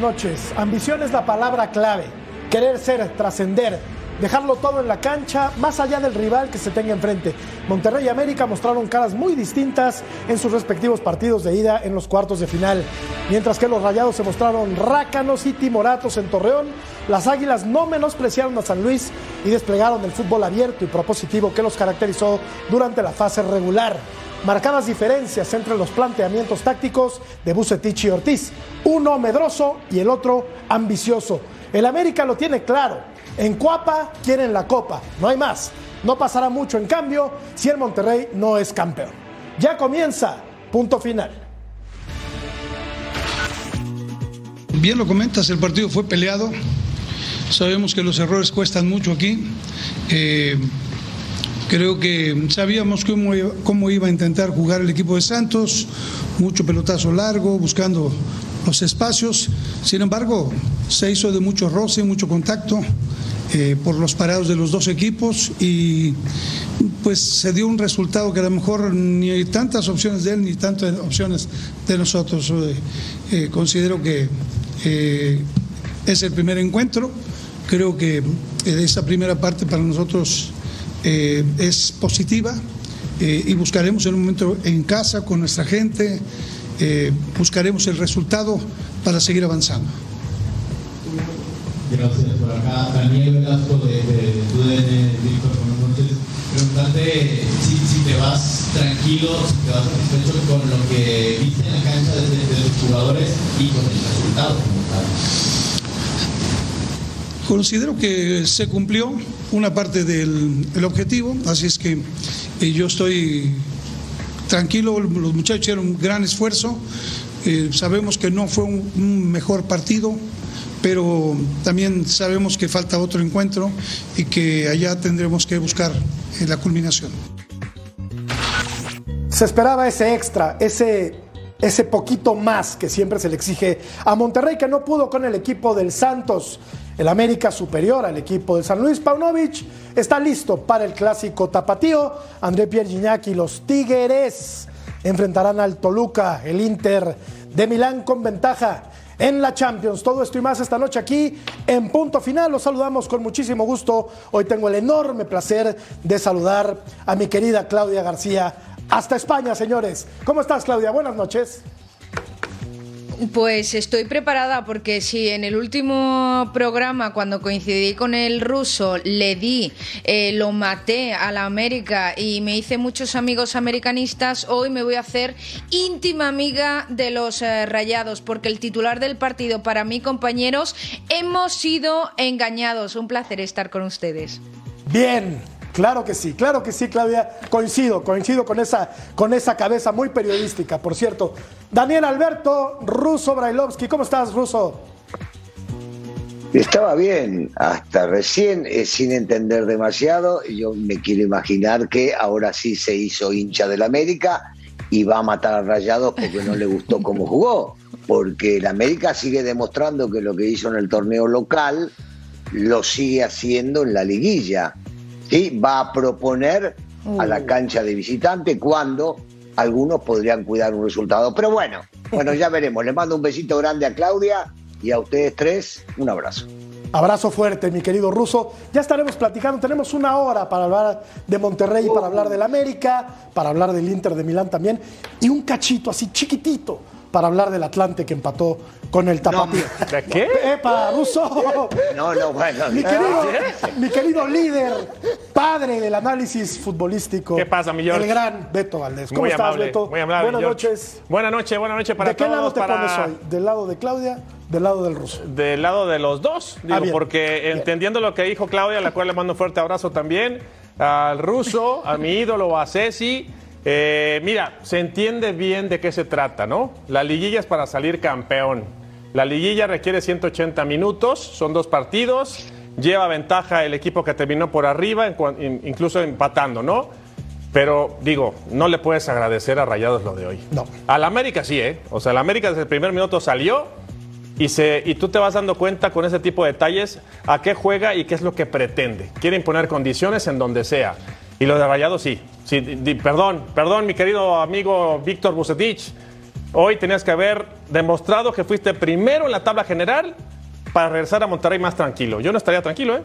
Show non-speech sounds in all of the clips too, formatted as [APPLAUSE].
Noches. Ambición es la palabra clave. Querer ser, trascender, dejarlo todo en la cancha, más allá del rival que se tenga enfrente. Monterrey y América mostraron caras muy distintas en sus respectivos partidos de ida en los cuartos de final. Mientras que los Rayados se mostraron rácanos y timoratos en Torreón, las Águilas no menospreciaron a San Luis y desplegaron el fútbol abierto y propositivo que los caracterizó durante la fase regular marcadas diferencias entre los planteamientos tácticos de Bucetich y Ortiz, uno medroso y el otro ambicioso. El América lo tiene claro, en Cuapa quieren la copa, no hay más. No pasará mucho en cambio si el Monterrey no es campeón. Ya comienza, punto final. Bien lo comentas, el partido fue peleado. Sabemos que los errores cuestan mucho aquí. Eh, Creo que sabíamos cómo, cómo iba a intentar jugar el equipo de Santos, mucho pelotazo largo, buscando los espacios. Sin embargo, se hizo de mucho roce, mucho contacto eh, por los parados de los dos equipos y pues se dio un resultado que a lo mejor ni hay tantas opciones de él ni tantas opciones de nosotros. Eh, eh, considero que es el primer encuentro. Creo que esa primera parte para nosotros eh, es positiva eh, y buscaremos en un momento en casa con nuestra gente, eh, buscaremos el resultado para seguir avanzando. Gracias por acá. Daniel Velasco de, de Víctor, buenas noches. Preguntarte si, si, te vas tranquilo, si te vas satisfecho con lo que viste en la cancha de, de los jugadores y con el resultado como tal. Considero que se cumplió una parte del objetivo, así es que eh, yo estoy tranquilo, los muchachos hicieron un gran esfuerzo, eh, sabemos que no fue un, mejor partido, pero también sabemos que falta otro encuentro y que allá tendremos que buscar eh, la culminación. Se esperaba ese extra, ese, ese poquito más que siempre se le exige a Monterrey, que no pudo con el equipo del Santos. El América superior al equipo de San Luis Paunovic está listo para el clásico tapatío. André Pierre Gignac y los Tigres enfrentarán al Toluca, el Inter de Milán con ventaja en la Champions. Todo esto y más esta noche aquí en punto final. Los saludamos con muchísimo gusto. Hoy tengo el enorme placer de saludar a mi querida Claudia García hasta España, señores. ¿Cómo estás, Claudia? Buenas noches. Pues estoy preparada porque si en el último programa, cuando coincidí con el ruso, le di, eh, lo maté a la América y me hice muchos amigos americanistas, hoy me voy a hacer íntima amiga de los eh, rayados porque el titular del partido para mí, compañeros, hemos sido engañados. Un placer estar con ustedes. Bien, Claro que sí, claro que sí, Claudia. Coincido, coincido con esa, con esa cabeza muy periodística, por cierto. Daniel Alberto, Ruso Brailovsky, ¿cómo estás, Ruso? Estaba bien, hasta recién, eh, sin entender demasiado. Yo me quiero imaginar que ahora sí se hizo hincha del América y va a matar a Rayados porque no le gustó cómo jugó. Porque el América sigue demostrando que lo que hizo en el torneo local lo sigue haciendo en la liguilla. ¿Sí? va a proponer a la uh. cancha de visitante cuando algunos podrían cuidar un resultado. Pero bueno, bueno, ya veremos. Le mando un besito grande a Claudia y a ustedes tres un abrazo. Abrazo fuerte, mi querido Ruso. Ya estaremos platicando. Tenemos una hora para hablar de Monterrey, para hablar del América, para hablar del Inter de Milán también. Y un cachito así chiquitito, para hablar del Atlante que empató con el Tapatío. ¿De qué? ¡Epa, Russo! No, no, bueno. Mi querido, mi querido líder, padre del análisis futbolístico. ¿Qué pasa, mi George? El gran Beto Valdés. ¿Cómo Muy estás, amable, Beto? muy amable, Buenas George. noches. Buenas noches, buenas noches para ¿De qué todos. lado te para... pones hoy? ¿Del lado de Claudia? ¿Del lado del ruso? Del lado de los dos, digo, Ah, bien. porque entendiendo lo que dijo Claudia, a la cual le mando un fuerte abrazo también, al ruso, a mi ídolo, a Ceci. Eh, mira, se entiende bien de qué se trata, ¿no? La liguilla es para salir campeón. La liguilla requiere 180 minutos, son dos partidos, lleva ventaja el equipo que terminó por arriba, incluso empatando, ¿no? Pero digo, no le puedes agradecer a Rayados lo de hoy. No. Al América sí, ¿eh? O sea, el América desde el primer minuto salió y, se, y tú te vas dando cuenta con ese tipo de detalles a qué juega y qué es lo que pretende. Quiere imponer condiciones en donde sea. Y lo de Rayados sí. sí di- di- perdón, perdón, mi querido amigo Víctor Bucetich. Hoy tenías que haber demostrado que fuiste primero en la tabla general para regresar a Monterrey más tranquilo. Yo no estaría tranquilo, ¿eh?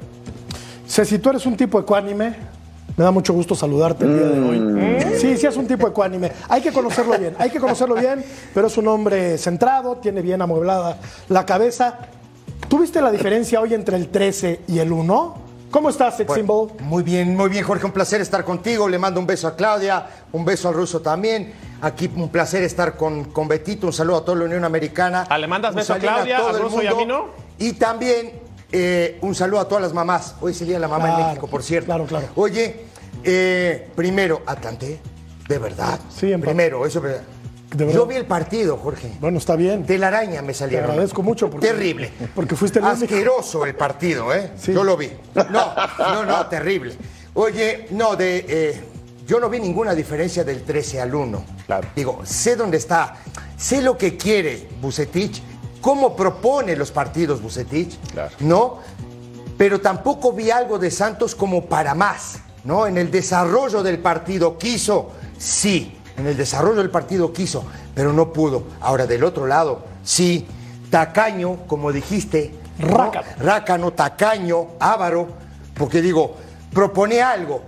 Ceci, tú eres un tipo ecuánime. Me da mucho gusto saludarte el día de hoy. Sí, sí, es un tipo ecuánime. Hay que conocerlo bien, hay que conocerlo bien, pero es un hombre centrado, tiene bien amueblada la cabeza. ¿Tuviste la diferencia hoy entre el 13 y el 1? ¿Cómo estás, Sex Symbol? Muy bien, muy bien, Jorge. Un placer estar contigo. Le mando un beso a Claudia, un beso al ruso también. Aquí un placer estar con, con Betito. Un saludo a toda la Unión Americana. Ah, ¿le mandas Un beso a Claudia, todo al el ruso y a mí no? Y también eh, un saludo a todas las mamás. Hoy de la mamá Claro, en México, por cierto. claro, claro. Oye, eh, primero, Atlante, de verdad. Sí, en Primero, eso es verdad. De verdad. Yo vi el partido, Jorge. Bueno, está bien. De la araña me Te salieron. agradezco mucho porque, Terrible. Porque fuiste el único. Asqueroso el partido, ¿eh? Sí. Yo lo vi. No, no, no, terrible. Oye, no, de. eh, yo no vi ninguna diferencia del 13 al 1. Claro. Digo, sé dónde está, sé lo que quiere Bucetich, cómo propone los partidos Bucetich, Claro. ¿no? Pero tampoco vi algo de Santos como para más, ¿no? En el desarrollo del partido quiso, sí, en el desarrollo del partido quiso, pero no pudo. Ahora, del otro lado, sí, tacaño, como dijiste, ¿no? Rácano. rácano, tacaño, ávaro, porque digo, propone algo,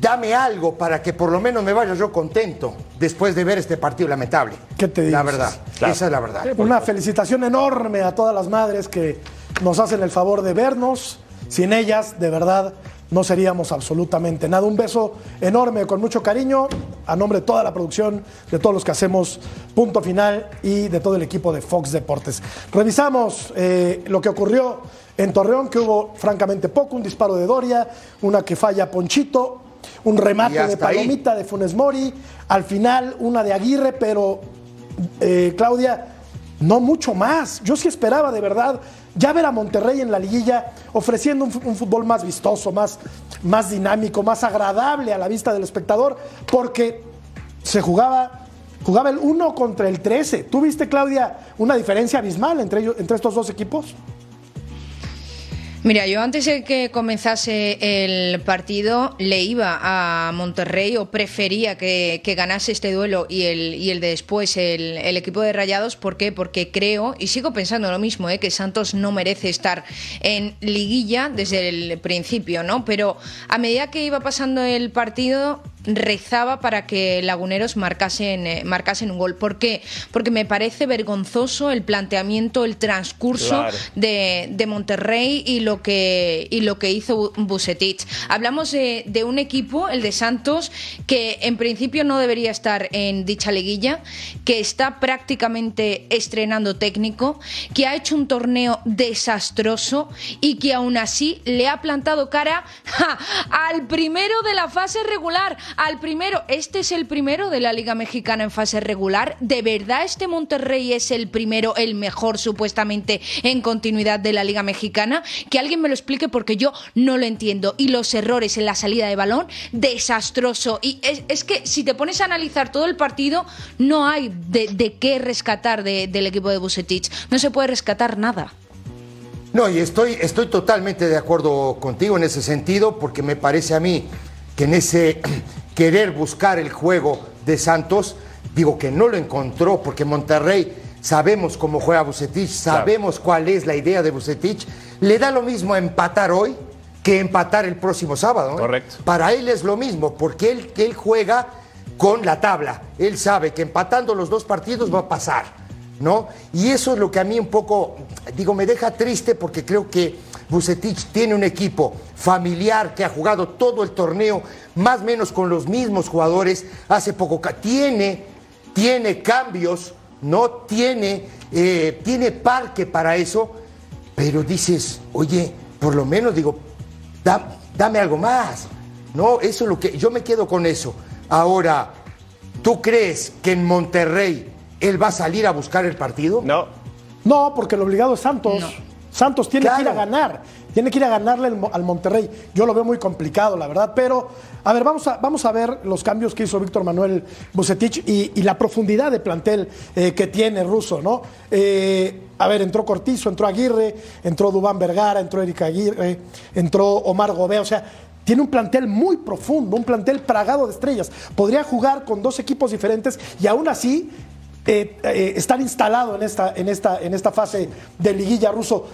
dame algo para que por lo menos me vaya yo contento después de ver este partido lamentable. ¿Qué te digo? La verdad, Claro. esa es la verdad. Una felicitación enorme a todas las madres que nos hacen el favor de vernos. Sin ellas, de verdad, no seríamos absolutamente nada. Un beso enorme, con mucho cariño, a nombre de toda la producción, de todos los que hacemos Punto Final y de todo el equipo de Fox Deportes. Revisamos eh, lo que ocurrió en Torreón, que hubo francamente poco, un disparo de Doria, una que falla Ponchito, un remate de ahí. Palomita de Funes Mori, al final una de Aguirre, pero eh, Claudia, no mucho más. Yo sí esperaba de verdad ya ver a Monterrey en la liguilla ofreciendo un, fútbol más vistoso, más, más dinámico, más agradable a la vista del espectador, porque se jugaba, jugaba el 1 contra el 13. ¿Tú viste, Claudia, una diferencia abismal entre, ellos, entre estos dos equipos? Mira, yo antes de que comenzase el partido le iba a Monterrey o prefería que, que ganase este duelo y el, y el de después el, el equipo de Rayados. ¿Por qué? Porque creo, y sigo pensando lo mismo, ¿eh? que Santos no merece estar en liguilla desde el principio, ¿no? Pero a medida que iba pasando el partido rezaba para que Laguneros marcasen, eh, marcasen un gol. ¿Por qué? Porque me parece vergonzoso el planteamiento, el transcurso Claro. de, de Monterrey y lo que y lo que hizo Bu- Bucetich. Hablamos de, de un equipo, el de Santos, que en principio no debería estar en dicha liguilla, que está prácticamente estrenando técnico, que ha hecho un torneo desastroso y que aún así le ha plantado cara ¡ja! al primero de la fase regular, al primero. Este es el primero de la Liga Mexicana en fase regular. ¿De verdad este Monterrey es el primero, el mejor supuestamente en continuidad de la Liga Mexicana? Que alguien me lo explique porque yo no lo entiendo. Y los errores en la salida de balón, desastroso. Y es, que si te pones a analizar todo el partido, no hay de, qué rescatar de- del equipo de Bucetich. No se puede rescatar nada. No, y estoy, estoy totalmente de acuerdo contigo en ese sentido, porque me parece a mí que en ese querer buscar el juego de Santos, digo que no lo encontró, porque Monterrey sabemos cómo juega Bucetich, sabemos cuál es la idea de Bucetich, le da lo mismo empatar hoy que empatar el próximo sábado. ¿eh? Correcto. Para él es lo mismo, porque él, él juega con la tabla. Él sabe que empatando los dos partidos va a pasar. ¿no? Y eso es lo que a mí un poco, digo, me deja triste porque creo que Bucetich tiene un equipo familiar que ha jugado todo el torneo, más o menos con los mismos jugadores, hace poco, tiene, tiene cambios, no tiene, eh, tiene parque para eso, pero dices, oye, por lo menos digo, dame algo más, ¿no? Eso es lo que, yo me quedo con eso. Ahora, ¿tú crees que en Monterrey él va a salir a buscar el partido? No. No, porque el obligado es Santos. Santos tiene que ir a ganar, tiene que ir a ganarle al Monterrey. Yo lo veo muy complicado, la verdad, pero a ver, vamos a, vamos a ver los cambios que hizo Víctor Manuel Bucetich y, la profundidad de plantel eh, que tiene Russo, ¿no? Eh, a ver, entró Cortizo, entró Aguirre, entró Dubán Vergara, entró Erika Aguirre, entró Omar Gobea, o sea, tiene un plantel muy profundo, un plantel plagado de estrellas. Podría jugar con dos equipos diferentes y aún así eh, eh, estar instalado en esta, en, esta, en esta fase de liguilla ruso.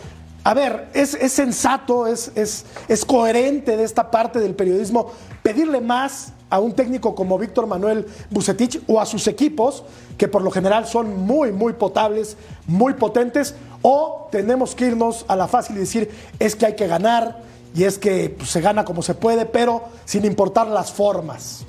A ver, es, sensato, es, es, coherente de esta parte del periodismo pedirle más a un técnico como Víctor Manuel Bucetich o a sus equipos, que por lo general son muy, muy potables, muy potentes, o tenemos que irnos a la fácil y decir, es que hay que ganar y es que pues, se gana como se puede, pero sin importar las formas.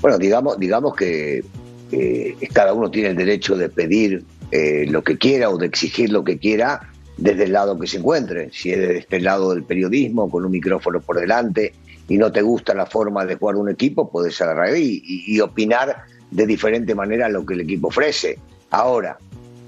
Bueno, digamos, digamos que eh, cada uno tiene el derecho de pedir eh, lo que quiera o de exigir lo que quiera desde el lado que se encuentre. Si es desde este lado del periodismo, con un micrófono por delante, y no te gusta la forma de jugar un equipo, puedes agarrar ahí y, opinar de diferente manera lo que el equipo ofrece. Ahora,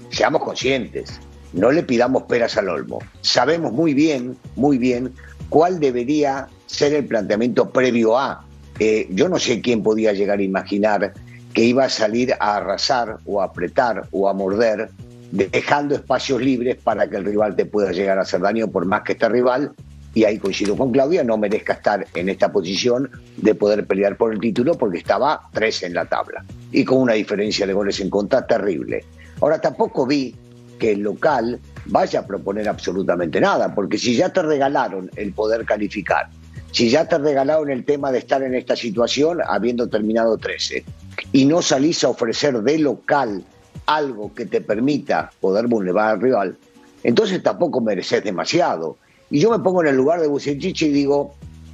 seamos conscientes, no le pidamos peras al olmo. Sabemos muy bien, muy bien, cuál debería ser el planteamiento previo a. Eh, yo no sé quién podía llegar a imaginar que iba a salir a arrasar o a apretar o a morder, dejando espacios libres para que el rival te pueda llegar a hacer daño por más que este rival, y ahí coincido con Claudia, no merezca estar en esta posición de poder pelear por el título porque estaba tres en la tabla y con una diferencia de goles en contra terrible. Ahora tampoco vi que el local vaya a proponer absolutamente nada, porque si ya te regalaron el poder calificar, si ya te regalaron el tema de estar en esta situación habiendo terminado 13 y no salís a ofrecer de local algo que te permita poder vulnerar al rival, entonces tampoco mereces demasiado. Y yo me pongo en el lugar de Bucetich y digo,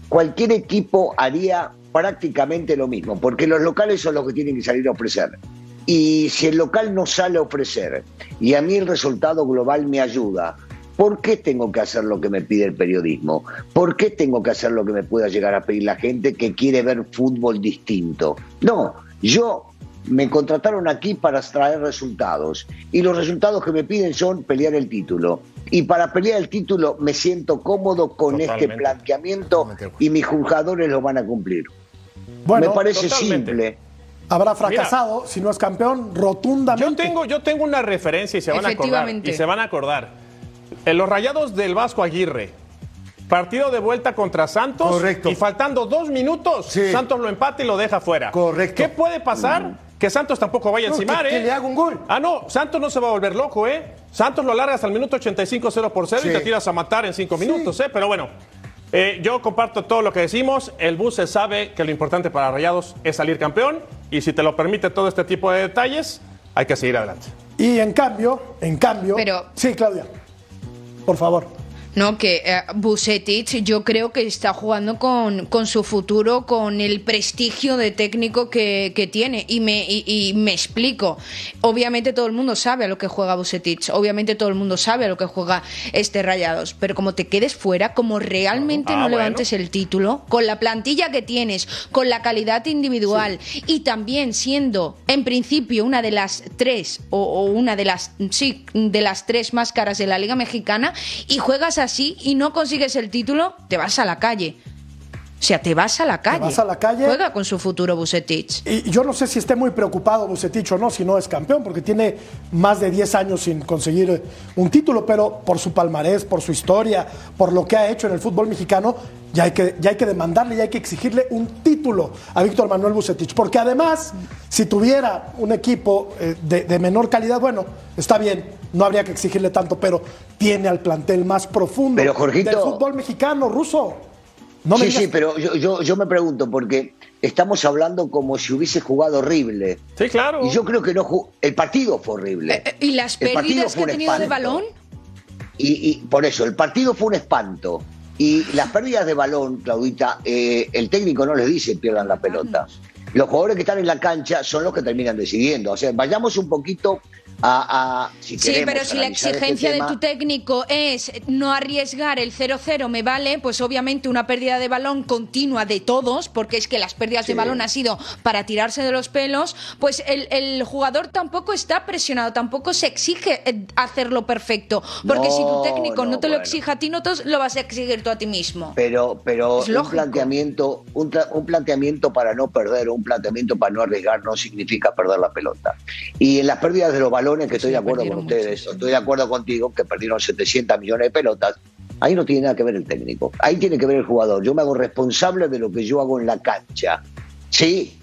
cualquier equipo haría prácticamente lo mismo, porque los locales son los que tienen que salir a ofrecer. Y si el local no sale a ofrecer y a mí el resultado global me ayuda, ¿por qué tengo que hacer lo que me pide el periodismo? ¿Por qué tengo que hacer lo que me pueda llegar a pedir la gente que quiere ver fútbol distinto? No, yo me contrataron aquí para extraer resultados y los resultados que me piden son pelear el título. Y para pelear el título me siento cómodo con este planteamiento y mis jugadores lo van a cumplir. Bueno, me parece simple. Habrá fracasado si no es campeón rotundamente. Yo tengo, yo tengo una referencia y se van a acordar. Y se van a acordar. En los rayados del Vasco Aguirre, Partido de vuelta contra Santos. Correcto. Y faltando dos minutos, Santos lo empata y lo deja fuera. Correcto. ¿Qué puede pasar? Que Santos tampoco vaya a encimar, que, ¿eh? le haga un gol. Ah, no, Santos no se va a volver loco, ¿eh? Santos lo largas al minuto 85 0 por 0 y te tiras a matar en cinco minutos, ¿eh? Pero bueno, eh, yo comparto todo lo que decimos. El bus se sabe que lo importante para Rayados es salir campeón y si te lo permite todo este tipo de detalles, hay que seguir adelante. Y en cambio, en cambio. Pero. Sí, Claudia. Por favor. No, que eh, yo creo que está jugando con, con, su futuro, con el prestigio de técnico que, que tiene. Y me, y, me explico. Obviamente todo el mundo sabe a lo que juega Bucetich, obviamente todo el mundo sabe a lo que juega este Rayados, pero como te quedes fuera, como realmente no ah, levantes el título, con la plantilla que tienes, con la calidad individual y también siendo en principio una de las tres o, o una de las, sí, de las tres más caras de la Liga Mexicana y juegas a así y no consigues el título, te vas a la calle. O sea, te vas a la calle. vas a la calle. Juega con su futuro Bucetich. Y yo no sé si esté muy preocupado Bucetich o no, si no es campeón, porque tiene más de 10 años sin conseguir un título, pero por su palmarés, por su historia, por lo que ha hecho en el fútbol mexicano, ya hay que, ya hay que demandarle, ya hay que exigirle un título a Víctor Manuel Bucetich. Porque además, si tuviera un equipo eh, de, de menor calidad, bueno, está bien, no habría que exigirle tanto, pero tiene al plantel más profundo del fútbol mexicano, ruso. No me sí, digas- sí, pero yo, yo, yo me pregunto, porque estamos hablando como si hubiese jugado horrible. Sí, claro. Y yo creo que no ju- el partido fue horrible. Eh, ¿Y las pérdidas que ha tenido de balón? Y, y por eso, el partido fue un espanto. Y las pérdidas de balón, Claudita, eh, el técnico no les dice pierdan la pelota. Los jugadores que están en la cancha son los que terminan decidiendo. O sea, vayamos un poquito a... a- si Sí, queremos pero si la este exigencia de tu técnico es no arriesgar el 0-0, me vale, pues obviamente una pérdida de balón continua de todos, porque es que las pérdidas de balón ha sido para tirarse de los pelos, pues el, el jugador tampoco está presionado, tampoco se exige eh, hacerlo perfecto, porque si tu técnico no, no, te lo exige a ti, no te lo vas a exigir tú a ti mismo. Pero, pero Es un planteamiento, un planteamiento para no perder, un planteamiento para no arriesgar, no significa perder la pelota. Y en las pérdidas de los balones, que estoy Sí, de acuerdo con ustedes, muchos. estoy de acuerdo contigo, que perdieron 700 millones de pelotas, ahí no tiene nada que ver el técnico, ahí tiene que ver el jugador. Yo me hago responsable de lo que yo hago en la cancha. Sí,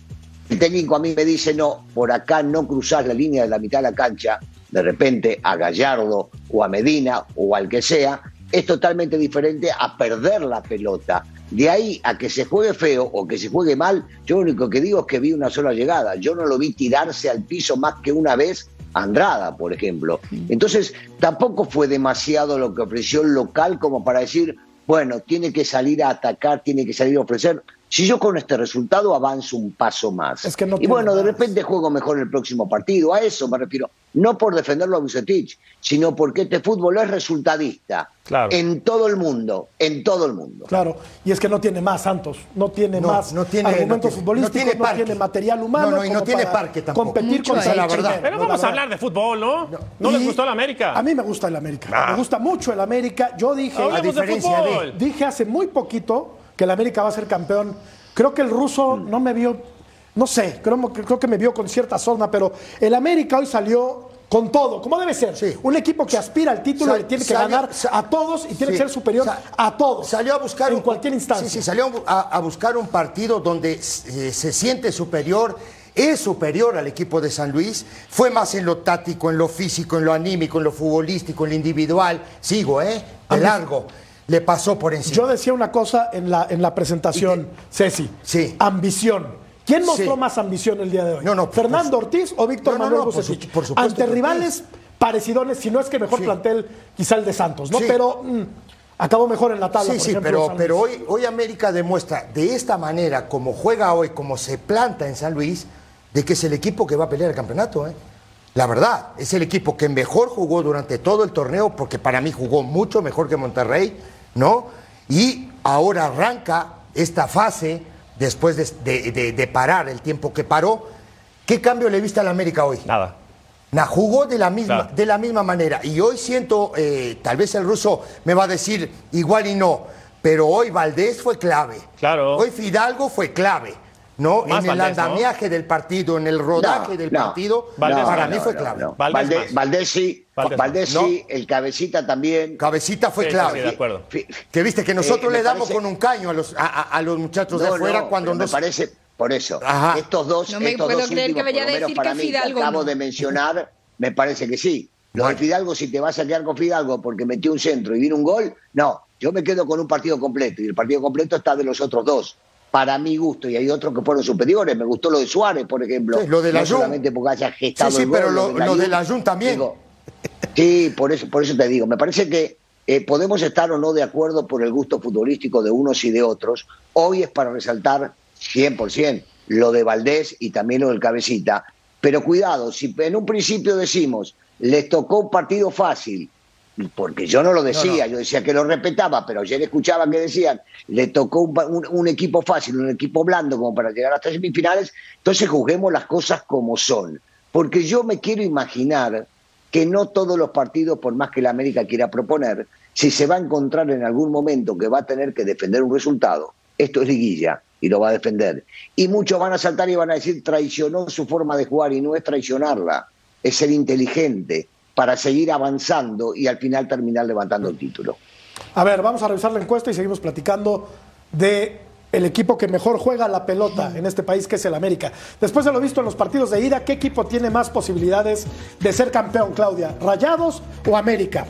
el técnico a mí me dice, no, por acá no cruzás la línea de la mitad de la cancha, de repente a Gallardo o a Medina o al que sea, es totalmente diferente a perder la pelota. De ahí a que se juegue feo o que se juegue mal, yo lo único que digo es que vi una sola llegada. Yo no lo vi tirarse al piso más que una vez Andrada, por ejemplo. Entonces, tampoco fue demasiado lo que ofreció el local como para decir, bueno, tiene que salir a atacar, tiene que salir a ofrecer. Si yo con este resultado avanzo un paso más. Es que no y bueno, de más. repente juego mejor el próximo partido. A eso me refiero. No por defenderlo a Bucetich, sino porque este fútbol es resultadista. Claro. En todo el mundo. En todo el mundo. Claro, y es que no tiene más Santos, no tiene No, más no tiene- argumentos no tiene- futbolísticos, no tiene no parque. tiene material humano. No, no, y no tiene parque tampoco. Competir contra la la verdad. Pero vamos a hablar de fútbol, ¿no? ¿No, les gustó el América? A mí me gusta el América. Ah. Me gusta mucho el América. Yo dije, Hablemos de diferencia de- fútbol. dije hace muy poquito que el América va a ser campeón. Creo que el ruso Mm. no me vio, no sé, creo, creo que me vio con cierta sorna, pero el América hoy salió con todo, como debe ser. Sí. Un equipo que aspira al título Sal- le tiene que salió- ganar a todos y tiene Sí. que ser superior a todos. Salió a buscar en un- cualquier instancia. Sí, sí, salió a, a buscar un partido donde eh, se siente superior, es superior al equipo de San Luis, fue más en lo táctico, en lo físico, en lo anímico, en lo futbolístico, en lo individual. Sigo, ¿eh? De mí- largo. Le pasó por encima. Yo decía una cosa en la, en la presentación, Ceci. Sí. Ambición. ¿Quién mostró Sí. más ambición el día de hoy? No, no, por- ¿Fernando Ortiz o Víctor No, Manuel no, por su- por supuesto Ante rivales parecidones, si no es que mejor Sí. plantel quizá el de Santos, ¿no? Sí. Pero mm, acabó mejor en la tabla, Sí, por sí, ejemplo, pero, San pero hoy, hoy América demuestra de esta manera, como juega hoy, como se planta en San Luis, de que es el equipo que va a pelear el campeonato. ¿eh? La verdad, es el equipo que mejor jugó durante todo el torneo, porque para mí jugó mucho mejor que Monterrey, ¿no? Y ahora arranca esta fase, después de, de- de- de parar el tiempo que paró. ¿Qué cambio le viste al América hoy? Nada. La jugó de la misma, Claro. de la misma manera. Y hoy siento, eh, tal vez el ruso me va a decir igual y no, pero hoy Valdés fue clave. Claro. Hoy Fidalgo fue clave. ¿no? Más en el Valdés, ¿no? andamiaje del partido, en el rodaje No, del no. partido, Valdés para no, mí no, fue clave. no. Valdés. Valdés sí, Valdés sí, el cabecita también. Cabecita fue Sí, clave. sí, de acuerdo. Que viste que nosotros Eh, me le damos parece- con un caño a los, a, a- a los muchachos de afuera no, cuando pero no me parece por eso. Ajá. Estos dos, No me estos puedo dos creer que vaya a decir para que mí, Fidalgo acabo no. de mencionar, me parece que sí. Lo de Bueno. Fidalgo, si te vas a quedar con Fidalgo porque metió un centro y vino un gol, no. Yo me quedo con un partido completo y el partido completo está de los otros dos. Para mi gusto, y hay otros que fueron superiores. Me gustó lo de Suárez, por ejemplo. Sí, lo de la no Jun. solamente porque haya gestado Sí, sí, el gol, pero lo- lo de Jun. la Jun también. Digo, Sí, por eso, por eso te digo, me parece que eh, podemos estar o no de acuerdo por el gusto futbolístico de unos y de otros. Hoy es para resaltar 100% lo de Valdés y también lo del Cabecita. Pero cuidado, si en un principio decimos, les tocó un partido fácil, porque yo no lo decía, yo decía que lo respetaba, pero ayer escuchaba que decían, le tocó un, un equipo fácil, un equipo blando como para llegar hasta semifinales, entonces juzguemos las cosas como son. Porque yo me quiero imaginar que no todos los partidos, por más que la América quiera proponer, si se va a encontrar en algún momento que va a tener que defender un resultado, esto es liguilla y lo va a defender. Y muchos van a saltar y van a decir traicionó su forma de jugar y no es traicionarla, es ser inteligente para seguir avanzando y al final terminar levantando el título. A ver, vamos a revisar la encuesta y seguimos platicando de el equipo que mejor juega la pelota en este país, que es el América. Después de lo visto en los partidos de ida, ¿qué equipo tiene más posibilidades de ser campeón, Claudia? ¿Rayados o América?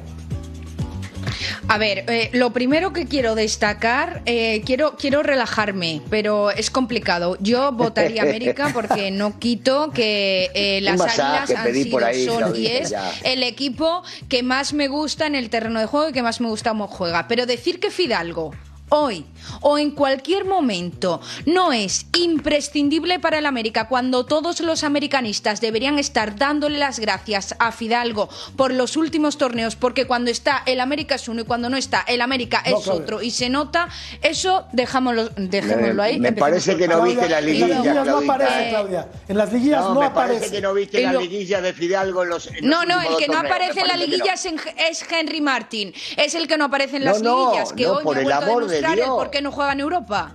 A ver, eh, lo primero que quiero destacar, eh, quiero, quiero relajarme, pero es complicado. Yo votaría América [LAUGHS] porque no quito que eh, las masaje Águilas han sido, por ahí, son y es ya. el equipo que más me gusta en el terreno de juego y que más me gusta cómo juega. Pero decir que Fidalgo hoy o en cualquier momento no es imprescindible para el América cuando todos los americanistas deberían estar dándole las gracias a Fidalgo por los últimos torneos porque cuando está el América es uno y cuando no está el América No, es otro y se nota eso dejámoslo, dejémoslo ahí me parece que no viste la en liguilla, las liguillas no aparece, Eh, Claudia. En las liguillas no, me aparece. parece que no viste la liguilla de Fidalgo en los. en No, los no, el que no torneos, aparece en la liguilla no. es, en- es Henry Martin. Es el que no aparece en No, las no, liguillas, que no, hoy por el amor de Dios. Por qué no juega en Europa.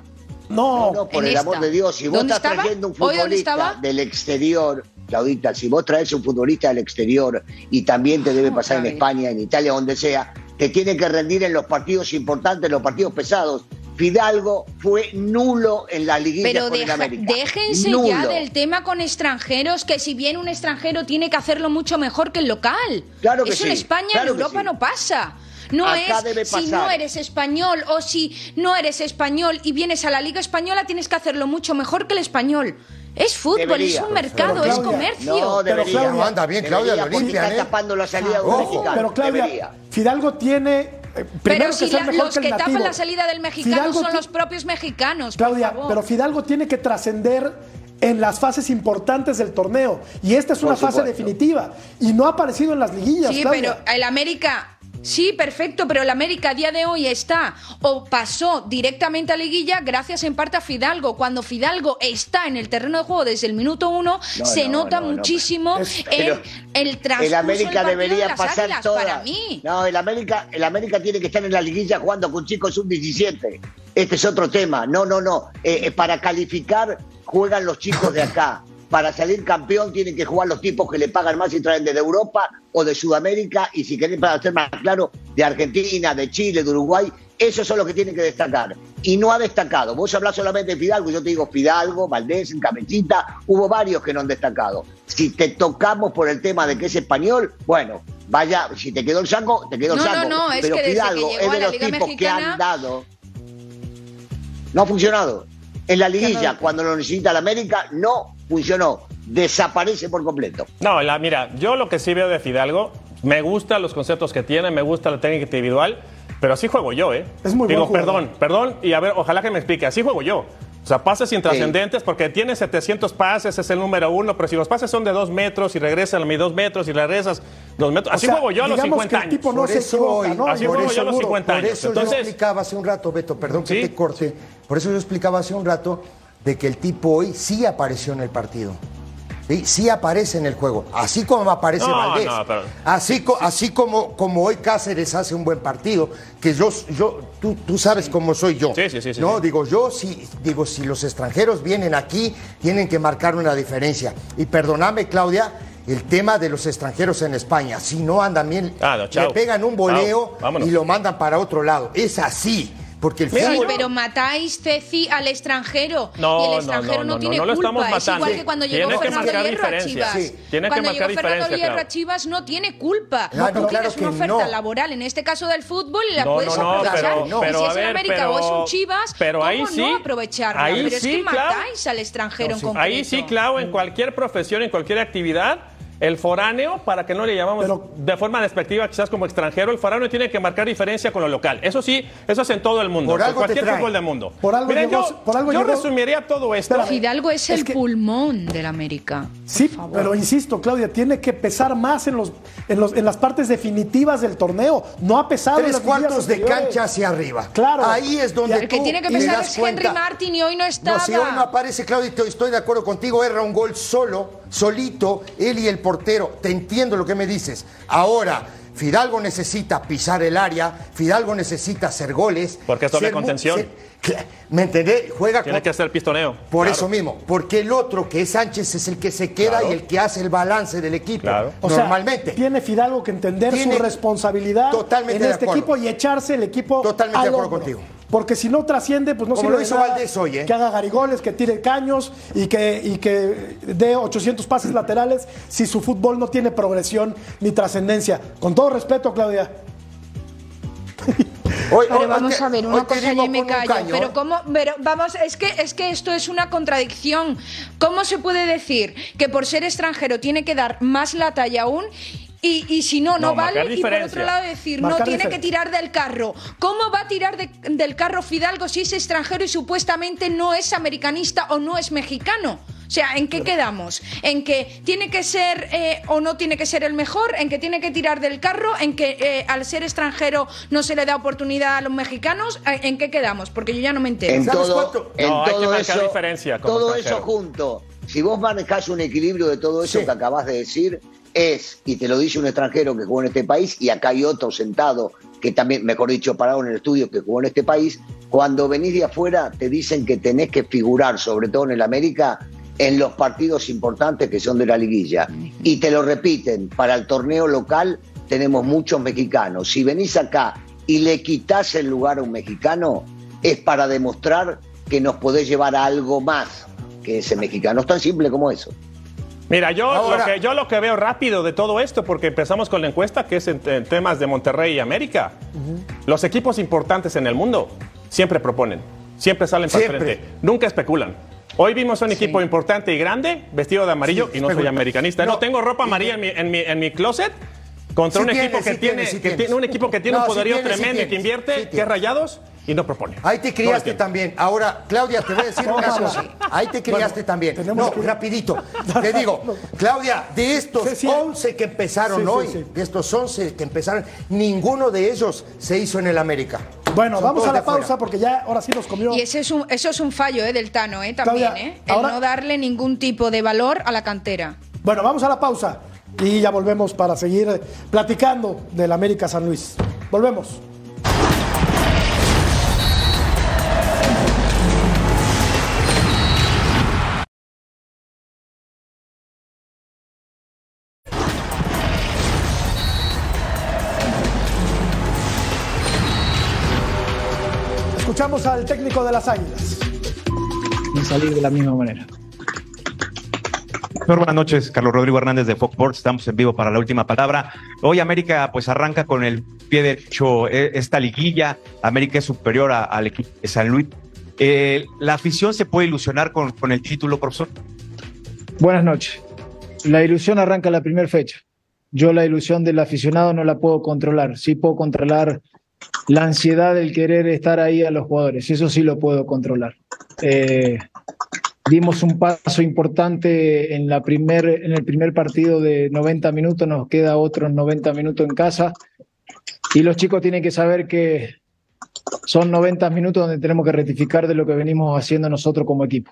No, No, no, por en el amor de Dios, si vos ¿Dónde estás estaba? trayendo un ¿Hoy dónde futbolista del exterior, Claudita, si vos traes un futbolista del exterior y también te debe pasar en. España, en Italia, donde sea, te tiene que rendir en los partidos importantes, en los partidos pesados. Fidalgo fue nulo en la liguilla Pero con el América. déjense Nulo. ya del tema con extranjeros, que si bien un extranjero tiene que hacerlo mucho mejor que el local. Claro que Eso en sí, España, claro en Europa sí. no pasa. No Acá es debe si no eres español o si no eres español y vienes a la Liga Española, tienes que hacerlo mucho mejor que el español. Es fútbol, Debería. es un mercado, Pero, es Claudia, comercio. No, Pero, debería. Claudia, No, anda bien, Claudia, Debería, lo porque limpian, está ¿eh? tapando la salida de un Ojo, mexicano. pero Claudia, Debería. Fidalgo tiene. eh, primero Pero si ser la- mejor los que tapan la salida del mexicano Fidalgo son los propios mexicanos. por Claudia, favor. pero Fidalgo tiene que trascender en las fases importantes del torneo. Y esta es una fase definitiva. Y no ha aparecido en las liguillas. Sí, Claudia. pero el América. Sí, perfecto, pero el América a día de hoy está o pasó directamente a liguilla gracias en parte a Fidalgo. Cuando Fidalgo está en el terreno de juego desde el minuto uno, No, se no, nota no, no, muchísimo el transcurso El América de debería pasar Águilas, todas. para mí. No, el América, el América tiene que estar en la liguilla jugando con chicos sub-17. Este es otro tema. No, no, no. Eh, eh, para calificar juegan los chicos de acá. Para salir campeón tienen que jugar los tipos que le pagan más y traen desde Europa o de Sudamérica y si querés para ser más claro, de Argentina, de Chile, de Uruguay. Esos son los que tienen que destacar. Y no ha destacado. Vos hablás solamente de Fidalgo, yo te digo Fidalgo, Valdés, Cabecita, hubo varios que no han destacado. Si te tocamos por el tema de que es español, bueno, vaya, si te quedó el saco, te quedó el No, saco. no, es Pero que Fidalgo es de los Liga tipos que han dado. No ha funcionado. En la liguilla, no- cuando lo necesita la América, no funcionó. Desaparece por completo. No, la, mira, yo lo que sí veo de Fidalgo, me gustan los conceptos que tiene, me gusta la técnica individual, pero así juego yo, ¿eh? Es muy Digo, buen perdón, perdón, y a ver, ojalá que me explique, así juego yo. O sea, pases intrascendentes porque tiene 700 pases, es el número uno, pero si los pases son de dos metros y regresan a mis dos metros y regresas dos metros, O así sea, juego yo a los digamos 50 que el años. tipo no Por eso equivoca, hoy- ¿no? así Yo juego yo a los seguro. 50 Por años. eso Entonces- yo explicaba hace un rato, Beto, perdón que Sí. te corte. Por eso yo explicaba hace un rato de que el tipo hoy sí apareció en el partido. Sí, sí aparece en el juego, así como aparece No, Valdés. no, pero- Así, co- así como, como hoy Cáceres hace un buen partido, que yo, yo tú, tú sabes cómo soy yo. Sí, sí, sí, sí, No, sí. digo yo, si, digo, si los extranjeros vienen aquí, tienen que marcar una diferencia. Y perdóname, Claudia, el tema de los extranjeros en España, si no andan bien, Ah, no, le pegan un voleo y lo mandan para otro lado. Es así, porque el Mira, Sí, fútbol... pero matáis Ceci al extranjero No, y el no, extranjero no, no, no, tiene no lo culpa. estamos Es matando. igual que cuando llegó que Fernando Hierro a. Chivas. Sí, tiene que cuando marcar llegó Fernando Hierro a claro. Chivas no tiene culpa. No, Tú pero tienes claro una que oferta no. laboral, en este caso del fútbol, y la No, puedes no, no, aprovechar. pero- no. pero y si es ver, América o es pero- un Chivas, pero ahí ¿cómo sí, no aprovecharla? ahí pero es sí, que claro. matáis al extranjero en sí. concreto. Ahí sí, Clau, en cualquier profesión, en cualquier actividad, el foráneo, para que no le llamamos Pero- de forma despectiva, quizás como extranjero, el foráneo tiene que marcar diferencia con lo local. Eso sí, eso es en todo el mundo, Por en algo cualquier fútbol del mundo. Por algo Miren, llegó- yo, por algo yo llegó- resumiría todo esto. Espera. Fidalgo es, Es el que- pulmón del América. Sí, pero insisto, Claudia, tiene que pesar más en, los, en, los, en las partes definitivas del torneo. No ha pesado en Tres las liguillas cuartos de cancha hacia arriba. Claro. Ahí es donde El que tiene que pesar es Henry cuenta. Martin y hoy no estaba. No, si hoy no aparece Claudio, estoy- estoy de acuerdo contigo, erra un gol solo, solito, él y el portero. Te entiendo lo que me dices. Ahora, Fidalgo necesita pisar el área, Fidalgo necesita hacer goles. Porque es doble contención. ser- ¿Me entendés? Juega Tiene con- que hacer pistoneo. Por Claro. eso mismo, porque el otro, que es Sánchez, es el que se queda Claro. y el que hace el balance del equipo. Claro. O sea, Normalmente. tiene Fidalgo que entender Tiene- su responsabilidad Totalmente en de este acuerdo. equipo y echarse el equipo Totalmente al de acuerdo hombro. contigo. Porque si no trasciende, pues no Como sirve lo de hizo nada Valdés hoy, ¿eh? Que haga garigoles, que tire caños y que, y que dé 800 pases laterales si su fútbol no tiene progresión ni trascendencia. Con todo respeto, Claudia. [LAUGHS] pero vamos a ver, una cosa y me callo. pero cómo, pero vamos, es que es que esto es una contradicción. ¿Cómo se puede decir que por ser extranjero tiene que dar más la talla aún y, si no, no, vale. Y por otro lado decir, no tiene que tirar del carro. ¿Cómo va a tirar del carro Fidalgo si es extranjero y supuestamente no es americanista o no es mexicano? O sea, ¿en qué quedamos? ¿En que tiene que ser eh, o no tiene que ser el mejor? ¿En que tiene que tirar del carro? ¿En que eh, al ser extranjero no se le da oportunidad a los mexicanos? Eh, ¿En qué quedamos? Porque yo ya no me entero. En todo, en todo eso, diferencia todo eso junto. Si vos manejás un equilibrio de todo eso que acabas de decir, es, y te lo dice un extranjero que jugó en este país, y acá hay otro sentado que también, mejor dicho, parado en el estudio que jugó en este país, cuando venís de afuera te dicen que tenés que figurar, sobre todo en el América, en los partidos importantes que son de la liguilla. Y te lo repiten, para el torneo local tenemos muchos mexicanos. Si venís acá y le quitas el lugar a un mexicano, es para demostrar que nos podés llevar a algo más que ese mexicano. Es tan simple como eso. Mira, yo, lo que, yo lo que veo rápido de todo esto, porque empezamos con la encuesta, que es en, temas de Monterrey y América, los equipos importantes en el mundo siempre proponen, siempre salen para frente, nunca especulan. Hoy vimos un equipo importante y grande, vestido de amarillo, y no soy americanista. No, tengo ropa amarilla en mi, en mi, en mi closet contra un, equipo que tiene, que tiene, un equipo que tiene un poderío tremendo y que invierte, que es rayados y no propone. Ahí te criaste también. Ahora, Claudia, te voy a decir una cosa. Ahí te criaste también. No, rapidito. [LAUGHS] Te digo, Claudia, de estos 11 que empezaron hoy, de estos 11 que empezaron, ninguno de ellos se hizo en el América. Bueno, vamos a la pausa porque ya ahora sí nos comió. Y ese es un, eso es un fallo ¿eh? del Tano, ¿eh? también, ¿eh? El no darle ningún tipo de valor a la cantera. Bueno, vamos a la pausa y ya volvemos para seguir platicando del América San Luis. Volvemos. Escuchamos al técnico de las Águilas. Y salir de la misma manera. buenas noches, Carlos Rodrigo Hernández de Fox Sports. Estamos en vivo para la última palabra. Hoy América pues arranca con el pie derecho eh, esta liguilla. América es superior al equipo de San Luis. Eh, ¿La afición se puede ilusionar con, con el título, profesor? Buenas noches. La ilusión arranca la primera fecha. Yo la ilusión del aficionado no la puedo controlar. Sí puedo controlar la ansiedad del querer estar ahí a los jugadores. Eso sí lo puedo controlar. Eh, dimos un paso importante en, la primer, en el primer partido de 90 minutos, nos queda otros 90 minutos en casa y los chicos tienen que saber que son 90 minutos donde tenemos que rectificar de lo que venimos haciendo nosotros como equipo.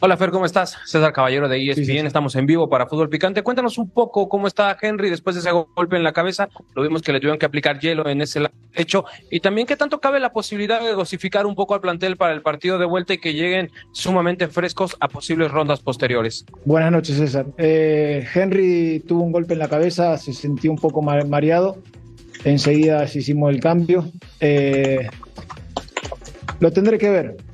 Hola Fer, ¿cómo estás? César Caballero de ESPN, estamos en vivo para Fútbol Picante. Cuéntanos un poco cómo está Henry después de ese golpe en la cabeza. Lo vimos que le tuvieron que aplicar hielo en ese hecho. Y también qué tanto cabe la posibilidad de dosificar un poco al plantel para el partido de vuelta y que lleguen sumamente frescos a posibles rondas posteriores. Buenas noches César. Eh, Henry tuvo un golpe en la cabeza, se sintió un poco mareado. Enseguida hicimos el cambio. Eh, lo tendré que ver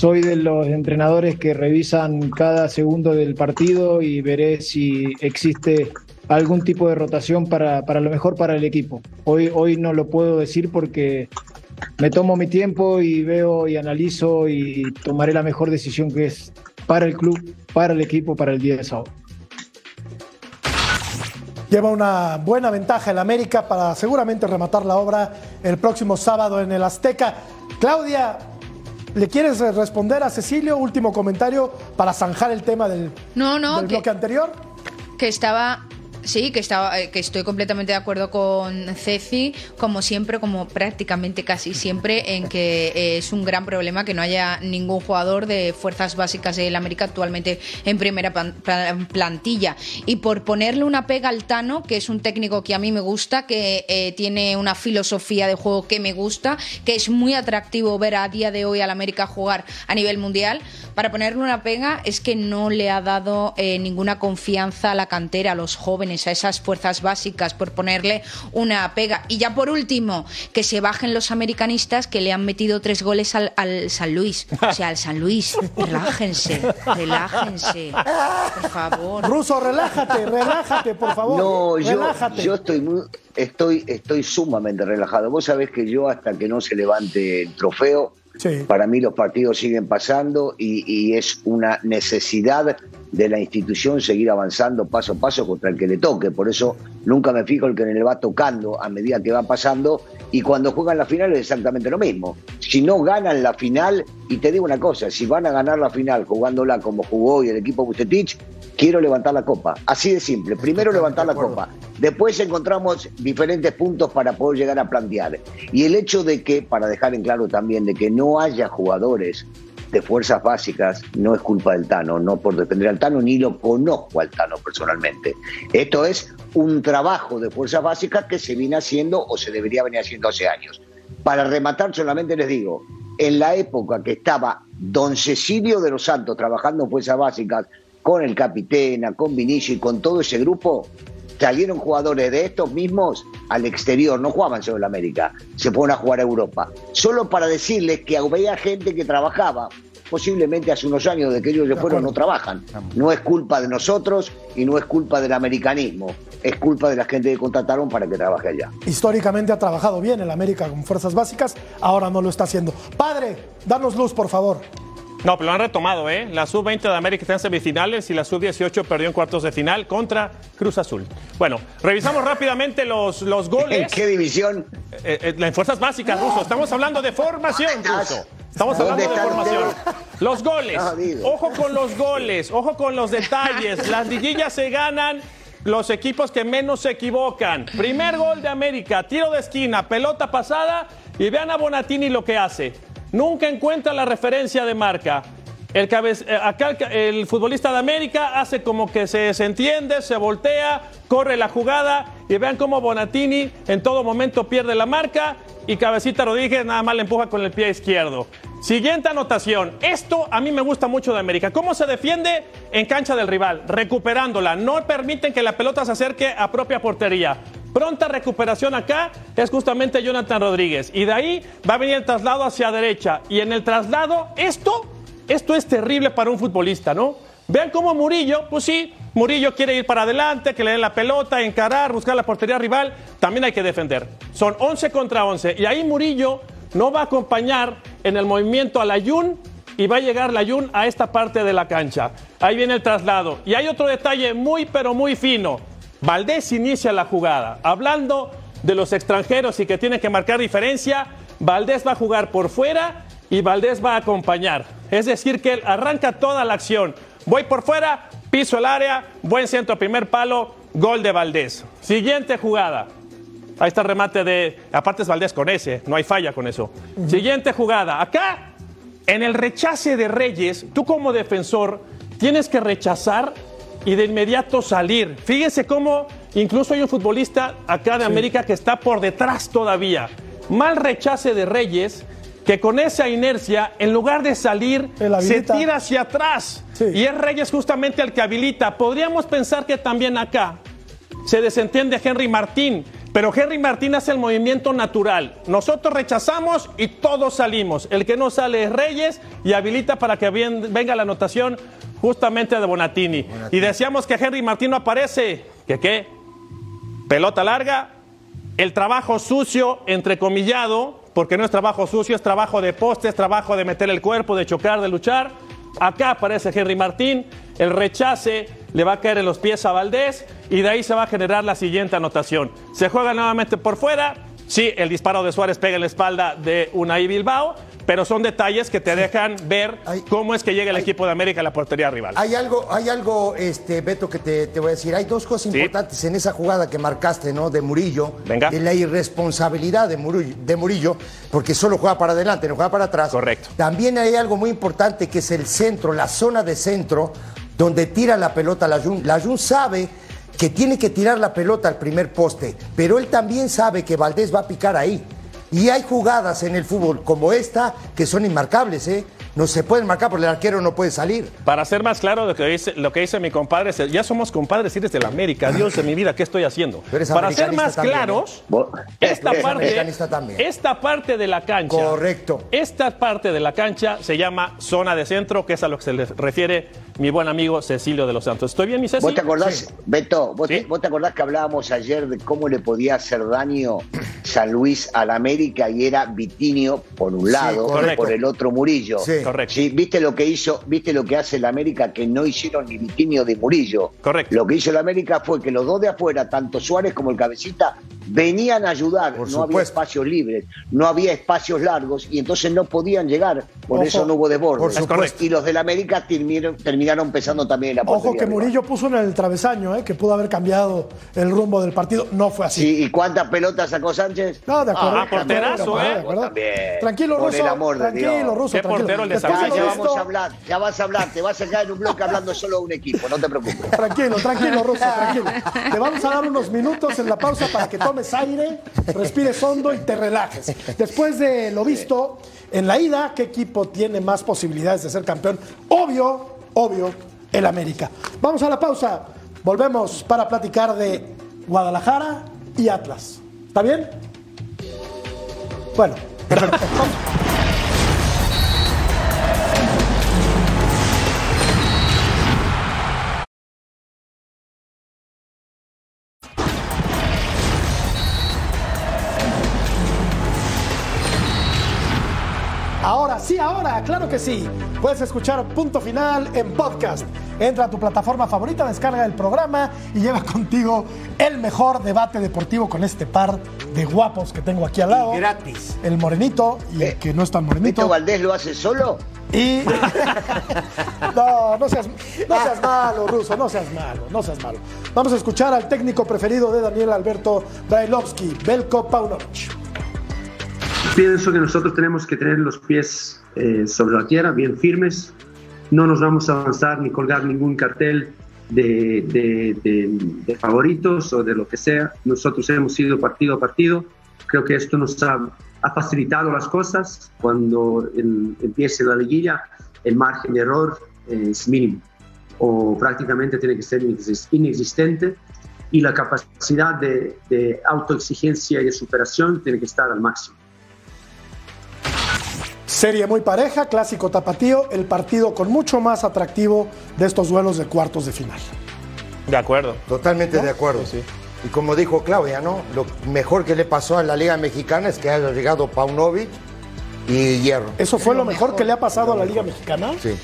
soy de los entrenadores que revisan cada segundo del partido y veré si existe algún tipo de rotación para, para lo mejor para el equipo. Hoy, hoy no lo puedo decir porque me tomo mi tiempo y veo y analizo y tomaré la mejor decisión que es para el club, para el equipo, para el día de sábado. Lleva una buena ventaja el América para seguramente rematar la obra el próximo sábado en el Azteca. Claudia, ¿Le quieres responder a Cecilio? Último comentario para zanjar el tema del, no, no, bloque anterior. Que estaba Sí, que, estaba, eh, que estoy completamente de acuerdo con Ceci, como siempre, como prácticamente casi siempre, en que eh, es un gran problema que no haya ningún jugador de fuerzas básicas del América actualmente en primera plantilla. Y por ponerle una pega al Tano, que es un técnico que a mí me gusta, que eh, tiene una filosofía de juego que me gusta, que es muy atractivo ver a día de hoy al América jugar a nivel mundial, para ponerle una pega es que no le ha dado ninguna confianza a la cantera, a los jóvenes jóvenes, a esas fuerzas básicas, por ponerle una pega. Y ya por último, que se bajen los americanistas que le han metido tres goles al, al San Luis. O sea, al San Luis. [LAUGHS] Relájense, relájense. Por favor. Ruso, relájate, relájate, por favor. No, yo, yo estoy muy, estoy, estoy sumamente relajado. Vos sabés que yo hasta que no se levante el trofeo, Para mí los partidos siguen pasando y, y es una necesidad de la institución seguir avanzando paso a paso contra el que le toque. Por eso nunca me fijo el que le va tocando a medida que va pasando y cuando juegan la final es exactamente lo mismo. Si no ganan la final, y te digo una cosa, si van a ganar la final jugándola como jugó hoy el equipo Bucetich, quiero levantar la copa. Así de simple. Primero levantar la copa. Después encontramos diferentes puntos para poder llegar a plantear. Y el hecho de que, para dejar en claro también, de que no haya jugadores de fuerzas básicas no es culpa del Tano, no por defender al Tano, ni lo conozco al Tano personalmente. Esto es un trabajo de fuerzas básicas que se viene haciendo o se debería venir haciendo hace años. Para rematar solamente les digo, en la época que estaba don Cecilio de los Santos trabajando en fuerzas básicas con el Capitena, con Vinicio y con todo ese grupo, salieron jugadores de estos mismos al exterior, no jugaban solo en América, se fueron a jugar a Europa. Solo para decirles que había gente que trabajaba, posiblemente hace unos años de que ellos se fueron no trabajan. No es culpa de nosotros y no es culpa del americanismo, es culpa de la gente que contrataron para que trabaje allá. Históricamente ha trabajado bien el América con fuerzas básicas, ahora no lo está haciendo. Padre, danos luz, por favor. No, pero lo han retomado, ¿eh? La sub-20 de América está en semifinales y la sub-18 perdió en cuartos de final contra Cruz Azul. Bueno, revisamos rápidamente los, los ¿En goles. qué división? Eh, eh, en fuerzas básicas, Ruso. Estamos hablando de formación, Ruso. Estamos ¿Dónde hablando de formación. [LAUGHS] Los goles. No, digo. Ojo con los goles. Ojo con los detalles. [LAUGHS] Las liguillas se ganan los equipos que menos se equivocan. Primer gol de América. Tiro de esquina. Pelota pasada. Y vean a Bonatini lo que hace. Nunca encuentra la referencia de marca. El, eh, acá el futbolista de América hace como que se desentiende, se voltea, corre la jugada y vean cómo Bonatini en todo momento pierde la marca y Cabecita Rodríguez nada más le empuja con el pie izquierdo. Siguiente anotación. Esto a mí me gusta mucho de América. ¿Cómo se defiende en cancha del rival? Recuperándola. No permiten que la pelota se acerque a propia portería. Pronta recuperación acá es justamente Jonathan Rodríguez. Y de ahí va a venir el traslado hacia derecha. Y en el traslado, esto esto es terrible para un futbolista, ¿no? Vean cómo Murillo, pues sí, Murillo quiere ir para adelante, que le den la pelota, encarar, buscar la portería rival, también hay que defender. Son 11 contra 11 y ahí Murillo no va a acompañar en el movimiento a la Jun y va a llegar la Jun a esta parte de la cancha. Ahí viene el traslado. Y hay otro detalle muy pero muy fino. Valdés inicia la jugada. Hablando de los extranjeros y que tienen que marcar diferencia, Valdés va a jugar por fuera y Valdés va a acompañar. Es decir, que él arranca toda la acción. Voy por fuera, piso el área, buen centro, primer palo, gol de Valdés. Siguiente jugada. Ahí está el remate de. Aparte es Valdés con ese, no hay falla con eso. Siguiente jugada. Acá, en el rechace de Reyes, tú como defensor tienes que rechazar y de inmediato salir. Fíjense cómo incluso hay un futbolista acá de América que está por detrás todavía. Mal rechace de Reyes que con esa inercia, en lugar de salir, se tira hacia atrás. Sí. Y es Reyes justamente el que habilita. Podríamos pensar que también acá se desentiende Henry Martín, pero Henry Martín hace el movimiento natural. Nosotros rechazamos y todos salimos. El que no sale es Reyes y habilita para que venga la anotación justamente de Bonatini. Y decíamos que Henry Martín no aparece. ¿Que qué? Pelota larga, el trabajo sucio, entrecomillado, porque no es trabajo sucio, es trabajo de poste, es trabajo de meter el cuerpo, de chocar, de luchar. Acá aparece Henry Martín, el rechace le va a caer en los pies a Valdés y de ahí se va a generar la siguiente anotación. Se juega nuevamente por fuera, sí, el disparo de Suárez pega en la espalda de Unai Bilbao, pero son detalles que te dejan ver Hay- cómo es que llega el equipo de América a la portería rival. Hay algo, hay algo, este, Beto, que te, te voy a decir. Hay dos cosas Sí. importantes en esa jugada que marcaste, ¿no? De Murillo. Venga. De la irresponsabilidad de Murillo, de Murillo, porque solo juega para adelante, no juega para atrás. Correcto. También hay algo muy importante que es el centro, la zona de centro, donde tira la pelota la Jun. La Jun sabe que tiene que tirar la pelota al primer poste, pero él también sabe que Valdés va a picar ahí. Y hay jugadas en el fútbol como esta que son inmarcables, ¿eh? No se pueden marcar porque el arquero no puede salir. Para ser más claro lo que dice, lo que dice mi compadre, es- ya somos compadres y desde la América. Dios de mi vida, ¿qué estoy haciendo? Eres Para ser más también, claros, esta eres parte, esta parte de la cancha. Correcto. Esta parte de la cancha se llama zona de centro, que es a lo que se le refiere mi buen amigo Cecilio de los Santos. ¿Estoy bien, mi Ceci? ¿Vos te acordás, Beto, vos, Sí. te, vos te acordás que hablábamos ayer de cómo le podía hacer daño San Luis al América y era Vitinio por un Sí, lado, correcto. por el otro Murillo? Sí. Correcto. Sí, ¿viste lo que hizo, viste lo que hace el América que no hicieron ni Vitinio de Murillo? Correcto. Lo que hizo el América fue que los dos de afuera, tanto Suárez como el Cabecita, venían a ayudar. Por no había espacios libres, no había espacios largos y entonces no podían llegar. Por Ojo. eso no hubo desborde. Por supuesto. Y los del América terminaron, terminaron pesando también en la Ojo que. Murillo puso en el travesaño, ¿eh? que pudo haber cambiado el rumbo del partido. No fue así. Sí, ¿y cuántas pelotas sacó Sánchez? No, de acuerdo. Ah, porterazo, ¿eh? de acuerdo. También. Tranquilo, Por Ruso. el amor de tranquilo, Dios. Ruso. Qué tranquilo. portero el de Ya, vamos a hablar, ya vas a hablar, te vas a quedar en un bloque hablando solo de un equipo, no te preocupes. Tranquilo, tranquilo, Ruso, tranquilo. Te vamos a dar unos minutos en la pausa para que tomes aire, respires hondo y te relajes. Después de lo visto en la ida, ¿qué equipo tiene más posibilidades de ser campeón? Obvio, obvio, el América. Vamos a la pausa. Volvemos para platicar de Guadalajara y Atlas. ¿Está bien? Bueno, claro que sí. Puedes escuchar Punto Final en podcast. Entra a tu plataforma favorita, descarga el programa y lleva contigo el mejor debate deportivo con este par de guapos que tengo aquí al lado. Y gratis. El morenito y el que no es tan morenito. ¿Vito Valdés lo hace solo? Y. [LAUGHS] no, no seas, no seas malo, Ruso, no seas malo, no seas malo. Vamos a escuchar al técnico preferido de Daniel Alberto Brailovsky, Belko Paunovic. Pienso que nosotros tenemos que tener los pies eh, sobre la tierra, bien firmes. No nos vamos a avanzar ni colgar ningún cartel de, de- de- de favoritos o de lo que sea. Nosotros hemos ido partido a partido. Creo que esto nos ha, ha facilitado las cosas. Cuando el- empiece la liguilla, el margen de error es mínimo o prácticamente tiene que ser inexis- inexistente y la capacidad de, de autoexigencia y de superación tiene que estar al máximo. Serie muy pareja, clásico tapatío, el partido con mucho más atractivo de estos duelos de cuartos de final. De acuerdo. Totalmente de acuerdo. Y como dijo Claudia, ¿no? Lo mejor que le pasó a la Liga Mexicana es que haya llegado Paunovic y Hierro. ¿Eso fue lo mejor que le ha pasado a la Liga Mexicana? Sí.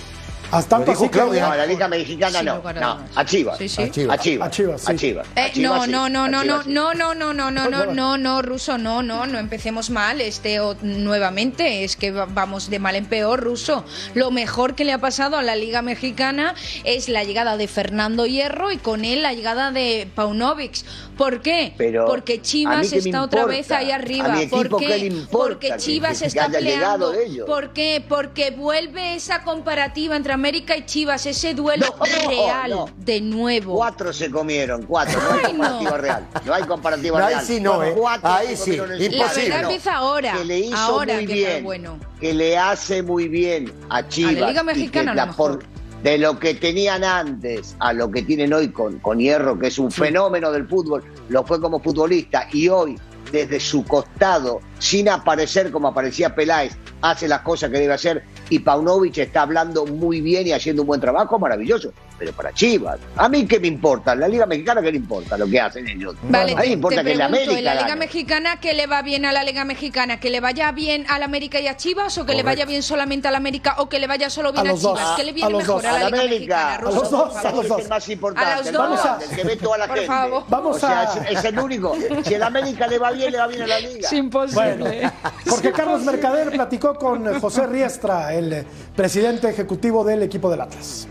Hasta tanto dijo así Claudia. No, a la Liga Mexicana no. No, a Chivas. A Chivas. A Chivas. No, no, no, no, no, no, no, no, no, no, no, no, no, Ruso, no, no, no empecemos mal, este nuevamente, es que va- vamos de mal en peor, Ruso. Lo mejor que le ha pasado a la Liga Mexicana es la llegada de Fernando Hierro y con él la llegada de Paunovic. ¿Por qué? Pero, Porque ¿a Chivas está otra vez ahí A arriba. ¿Por ¿qué Porque que- Chivas que está peleando. ¿Por qué? Porque vuelve esa comparativa entre América y Chivas, ese duelo No, real no. de nuevo. Cuatro se comieron, cuatro. No hay comparativa real. No hay comparativa Ahí real. sí no, ¿eh? Cuatro Ahí sí, su La imposible. verdad empieza ahora. que le hizo ahora muy bien, bueno. que le hace muy bien a Chivas. Liga y que Mexicana, a lo la mejor. por- de lo que tenían antes a lo que tienen hoy con, con Hierro, que es un fenómeno del fútbol, lo fue como futbolista y hoy desde su costado, sin aparecer como aparecía Peláez, hace las cosas que debe hacer y Paunovic está hablando muy bien y haciendo un buen trabajo, maravilloso. Pero para Chivas, a mí qué me importa, la Liga Mexicana qué le importa lo que hacen ellos. Vale, a mí me importa te que la pregunto, América ¿en la Liga gane. Mexicana qué le va bien a la Liga Mexicana? ¿Que le vaya bien a la América y a Chivas o que le vaya bien solamente a la América o que le vaya solo bien A a, los dos. Chivas? ¿Qué le A viene los mejor dos. a la A la Liga América. Mexicana? A los dos, a los dos. Es el más importante, A los dos. el que ve toda la Por gente. favor. Vamos o sea, a- es, el único. Si el América le va bien, le va bien a la Liga. Es imposible. Bueno, porque Carlos Mercader platicó con José Riestra, el presidente ejecutivo del equipo del Atlas.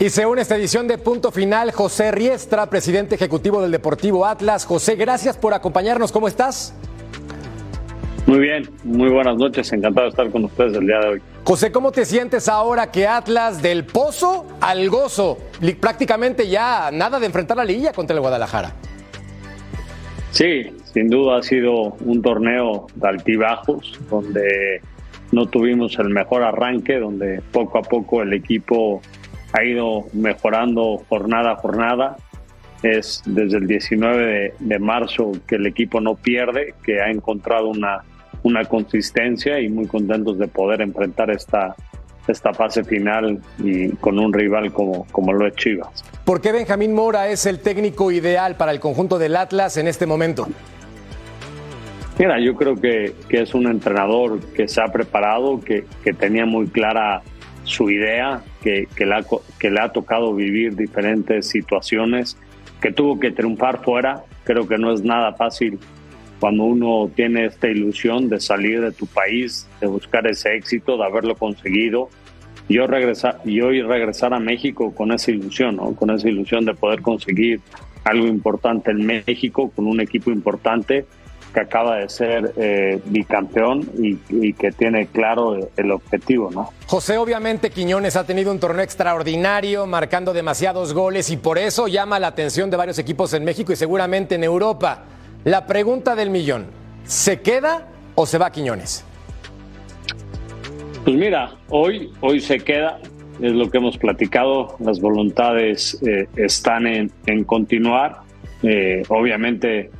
Y se une esta edición de Punto Final José Riestra, presidente ejecutivo del Deportivo Atlas. José, gracias por acompañarnos. ¿Cómo estás? Muy bien, muy buenas noches, encantado de estar con ustedes el día de hoy. José, ¿cómo te sientes ahora que Atlas del pozo al gozo, prácticamente ya nada de enfrentar la liguilla contra el Guadalajara? Sí, sin duda ha sido un torneo de altibajos, donde no tuvimos el mejor arranque, donde poco a poco el equipo ha ido mejorando jornada a jornada. Es desde el 19 de, de marzo que el equipo no pierde, que ha encontrado una, una consistencia y muy contentos de poder enfrentar esta, esta fase final y con un rival como, como lo es Chivas. ¿Por qué Benjamín Mora es el técnico ideal para el conjunto del Atlas en este momento? Mira, yo creo que, que es un entrenador que se ha preparado, que, que tenía muy clara su idea, que, que, le ha, que le ha tocado vivir diferentes situaciones, que tuvo que triunfar fuera. Creo que no es nada fácil cuando uno tiene esta ilusión de salir de tu país, de buscar ese éxito, de haberlo conseguido. Yo regresar, y hoy regresar a México con esa ilusión, ¿no? con esa ilusión de poder conseguir algo importante en México, con un equipo importante que acaba de ser eh, bicampeón y, y, que tiene claro el objetivo, ¿no? José, obviamente Quiñones ha tenido un torneo extraordinario, marcando demasiados goles y por eso llama la atención de varios equipos en México y seguramente en Europa. La pregunta del millón, ¿se queda o se va Quiñones? Pues mira, hoy, hoy se queda, es lo que hemos platicado, las voluntades eh, están en, en continuar. Eh, obviamente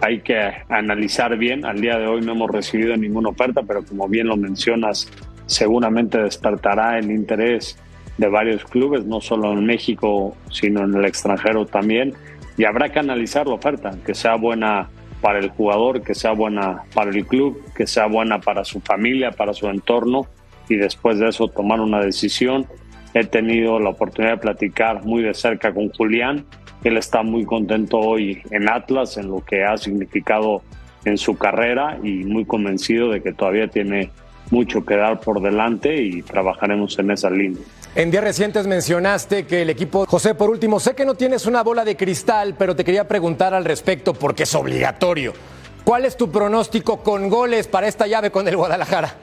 hay que analizar bien. Al día de hoy no hemos recibido ninguna oferta, pero como bien lo mencionas, seguramente despertará el interés de varios clubes, no solo en México, sino en el extranjero también. Y habrá que analizar la oferta, que sea buena para el jugador, que sea buena para el club, que sea buena para su familia, para su entorno, y después de eso tomar una decisión. He tenido la oportunidad de platicar muy de cerca con Julián él está muy contento hoy en Atlas, en lo que ha significado en su carrera y muy convencido de que todavía tiene mucho que dar por delante y trabajaremos en esa línea. En días recientes mencionaste que el equipo, José, por último, sé que no tienes una bola de cristal, pero te quería preguntar al respecto porque es obligatorio. ¿Cuál es tu pronóstico con goles para esta llave con el Guadalajara?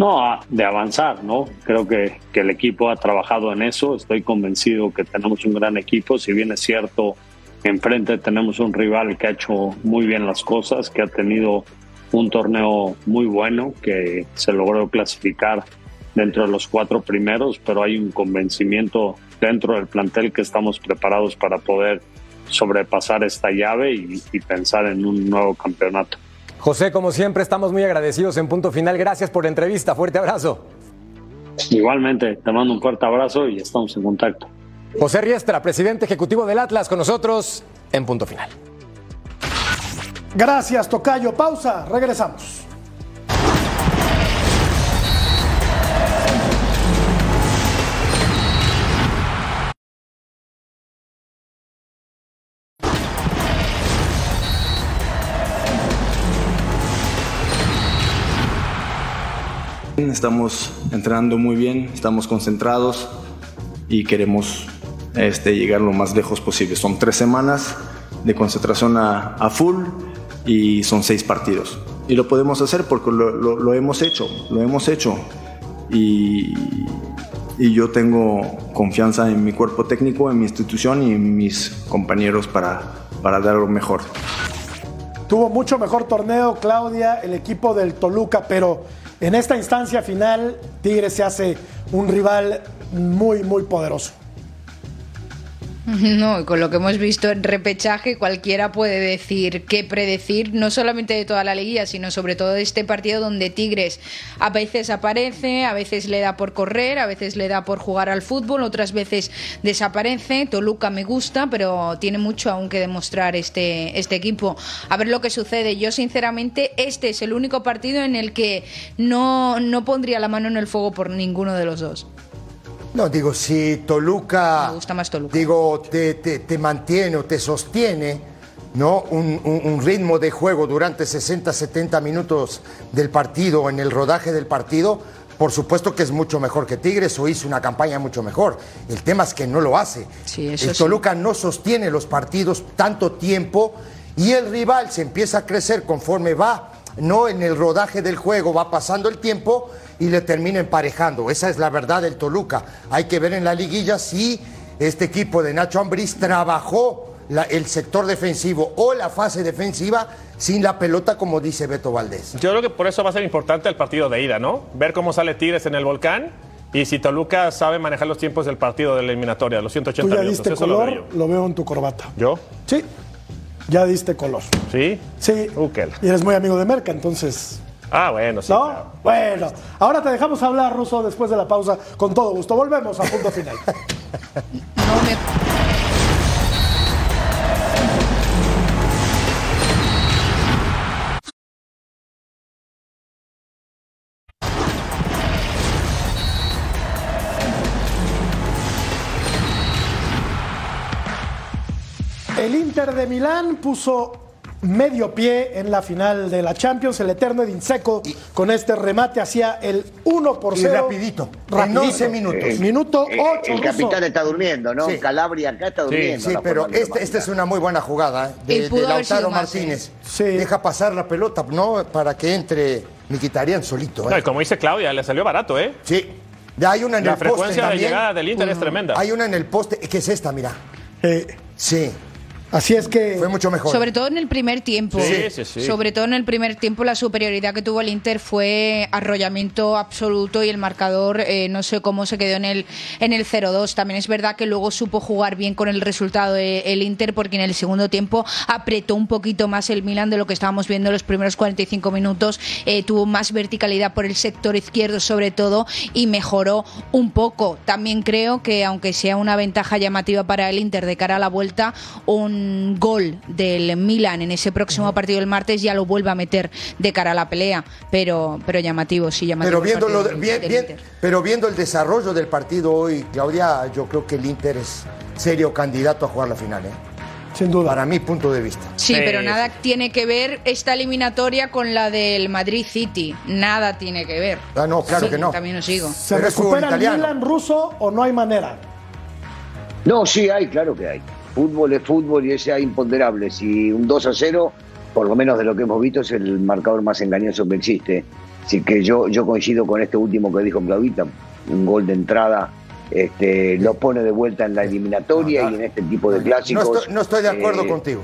No, de avanzar, ¿no? Creo que, que, el equipo ha trabajado en eso. Estoy convencido que tenemos un gran equipo. Si bien es cierto, enfrente tenemos un rival que ha hecho muy bien las cosas, que ha tenido un torneo muy bueno, que se logró clasificar dentro de los cuatro primeros, pero hay un convencimiento dentro del plantel que estamos preparados para poder sobrepasar esta llave y, y pensar en un nuevo campeonato. José, como siempre, estamos muy agradecidos en punto final. Gracias por la entrevista. Fuerte abrazo. Igualmente, te mando un fuerte abrazo y estamos en contacto. José Riestra, presidente ejecutivo del Atlas, con nosotros en punto final. Gracias, Tocayo. Pausa, regresamos. Estamos entrenando muy bien, estamos concentrados y queremos este, llegar lo más lejos posible. Son tres semanas de concentración a, full y son seis partidos. Y lo podemos hacer porque lo hemos hecho, lo hemos hecho. Y, y, yo tengo confianza en mi cuerpo técnico, en mi institución y en mis compañeros para, para dar lo mejor. Tuvo mucho mejor torneo, Claudia, el equipo del Toluca, pero en esta instancia final, Tigres se hace un rival muy, muy poderoso. [LAUGHS] No, con lo que hemos visto en repechaje, cualquiera puede decir qué predecir, no solamente de toda la liguilla, sino sobre todo de este partido donde Tigres a veces aparece, a veces le da por correr, a veces le da por jugar al fútbol, otras veces desaparece. Toluca me gusta, pero tiene mucho aún que demostrar este, este equipo. A ver lo que sucede. Yo, sinceramente, este es el único partido en el que no, no pondría la mano en el fuego por ninguno de los dos. No, digo, si Toluca, Me gusta más Toluca. digo, te, te, te mantiene o te sostiene, ¿no? Un, un, un, ritmo de juego durante 60, 70 minutos del partido, en el rodaje del partido, por supuesto que es mucho mejor que Tigres o hizo una campaña mucho mejor. El tema es que no lo hace. Sí, eso el Toluca sí. no sostiene los partidos tanto tiempo y el rival se empieza a crecer conforme va, no en el rodaje del juego, va pasando el tiempo y le termina emparejando. Esa es la verdad del Toluca. Hay que ver en la liguilla si este equipo de Nacho Ambriz trabajó la- el sector defensivo o la fase defensiva sin la pelota, como dice Beto Valdés. Yo creo que por eso va a ser importante el partido de ida, ¿no? Ver cómo sale Tigres en el volcán y si Toluca sabe manejar los tiempos del partido de la eliminatoria, los 180 Tú ya minutos. diste Eso lo veo color, lo veo en tu corbata. yo. Sí, ya diste color. ¿Sí? Sí. Y eres muy amigo de Merca, entonces. Ah, bueno, sí. ¿No? claro. Bueno, ahora te dejamos hablar, Ruso, después de la pausa, con todo gusto. Volvemos a punto final. [LAUGHS] El Inter de Milán puso medio pie en la final de la Champions, el eterno Edin Seco con este remate hacía el 1 por Y 0. rapidito, en 11 minutos. Minuto Eh, 8. el capitán está durmiendo, ¿no? Sí. Calabria acá está durmiendo. Sí, pero lo este- esta es una muy buena jugada ¿eh? De, de Lautaro Martínez. Sí. Deja pasar la pelota, ¿no? Para que entre Miquitarian solito. ¿eh? No, y como dice Claudia, le salió barato, ¿eh? Sí. Ya hay una en La el poste frecuencia de también. llegada del Inter es Mm. tremenda. Hay una en el poste, que es esta, mira. sí. Así es que. Fue mucho mejor. Sobre todo en el primer tiempo. Sí, sí, sí. Sobre todo en el primer tiempo, la superioridad que tuvo el Inter fue arrollamiento absoluto y el marcador, eh, no sé cómo se quedó en el, en el 0-2. También es verdad que luego supo jugar bien con el resultado eh, el Inter, porque en el segundo tiempo apretó un poquito más el Milan de lo que estábamos viendo en los primeros 45 minutos. Eh, tuvo más verticalidad por el sector izquierdo, sobre todo, y mejoró un poco. También creo que, aunque sea una ventaja llamativa para el Inter de cara a la vuelta, un gol del Milan en ese próximo partido del martes ya lo vuelve a meter de cara a la pelea, pero, pero llamativo, sí, llamativo. Pero el viendo, lo- del- bien- del bien- pero viendo el desarrollo del partido hoy, Claudia, yo creo que el Inter es serio candidato a jugar la final. ¿eh? Sin duda. Para mi punto de vista. Sí, pero nada tiene que ver esta eliminatoria con la del Madrid City. Nada tiene que ver. Ah, no, claro Sí, que no. También os digo. ¿Se recupera el Milan ruso o no hay manera? No, sí hay, claro que hay. Fútbol es fútbol y ese hay imponderables. Y un 2 a 0, por lo menos de lo que hemos visto, es el marcador más engañoso que existe. Así que yo, yo coincido con este último que dijo Claudita. Un gol de entrada este, lo pone de vuelta en la eliminatoria y en este tipo de No clásicos. estoy, no estoy de acuerdo eh, contigo.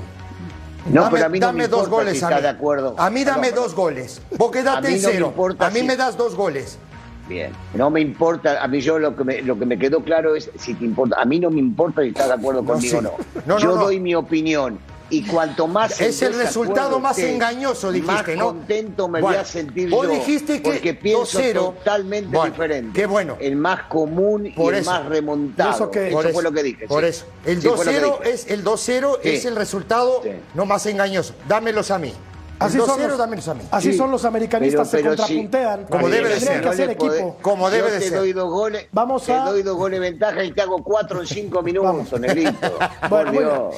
No, dame pero a mí no dame me dos goles si a mí. de acuerdo. A mí dame dos goles. Vos quedate en no cero. a mí si- me das dos goles. Bien, no me importa, a mí yo lo que me, lo que me quedó claro es si te importa, a mí no me importa si estás de acuerdo No, conmigo o sí. no. No, no, yo no. doy mi opinión y cuanto más Es el resultado más engañoso, dijiste, más ¿no? contento me Bueno, voy a sentir vos yo, dijiste que porque pienso 2-0, totalmente bueno, diferente. qué bueno. El más común Por y el más remontado. Eso que- eso fue lo que dije. Por sí. eso. El Sí, fue lo que 2-0 dije. es el 2-0 Sí. es el resultado Sí. no más engañoso. Dámelos a mí. Así son 2-0 los- mí. Así Sí. son los americanistas, Pero- pero se sí. contrapuntean. Como debe de ser. que hacer le equipo. Como debe yo de te ser. Doy dos goles, Vamos te a- doy dos goles de ventaja y te hago cuatro en cinco minutos, negrito. [LAUGHS] Bueno.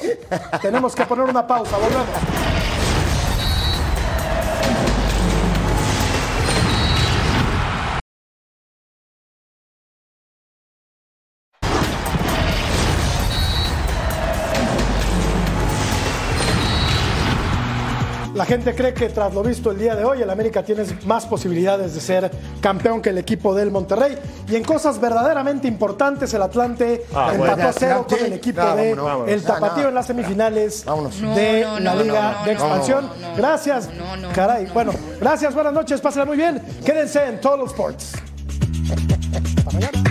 Tenemos que poner una pausa, volvemos. Gente cree que tras lo visto el día de hoy, el América tiene más posibilidades de ser campeón que el equipo del Monterrey. Y en cosas verdaderamente importantes, el Atlante Ah, empató bueno. a cero con el equipo Ah, de vámonos. el Tapatío no. en las semifinales Vámonos. No, de no, la no, Liga no, no, de no, Expansión. no, no, gracias. no, no, Caray. Bueno, gracias, buenas noches, pásenla muy bien. Quédense en Total Sports. Hasta mañana.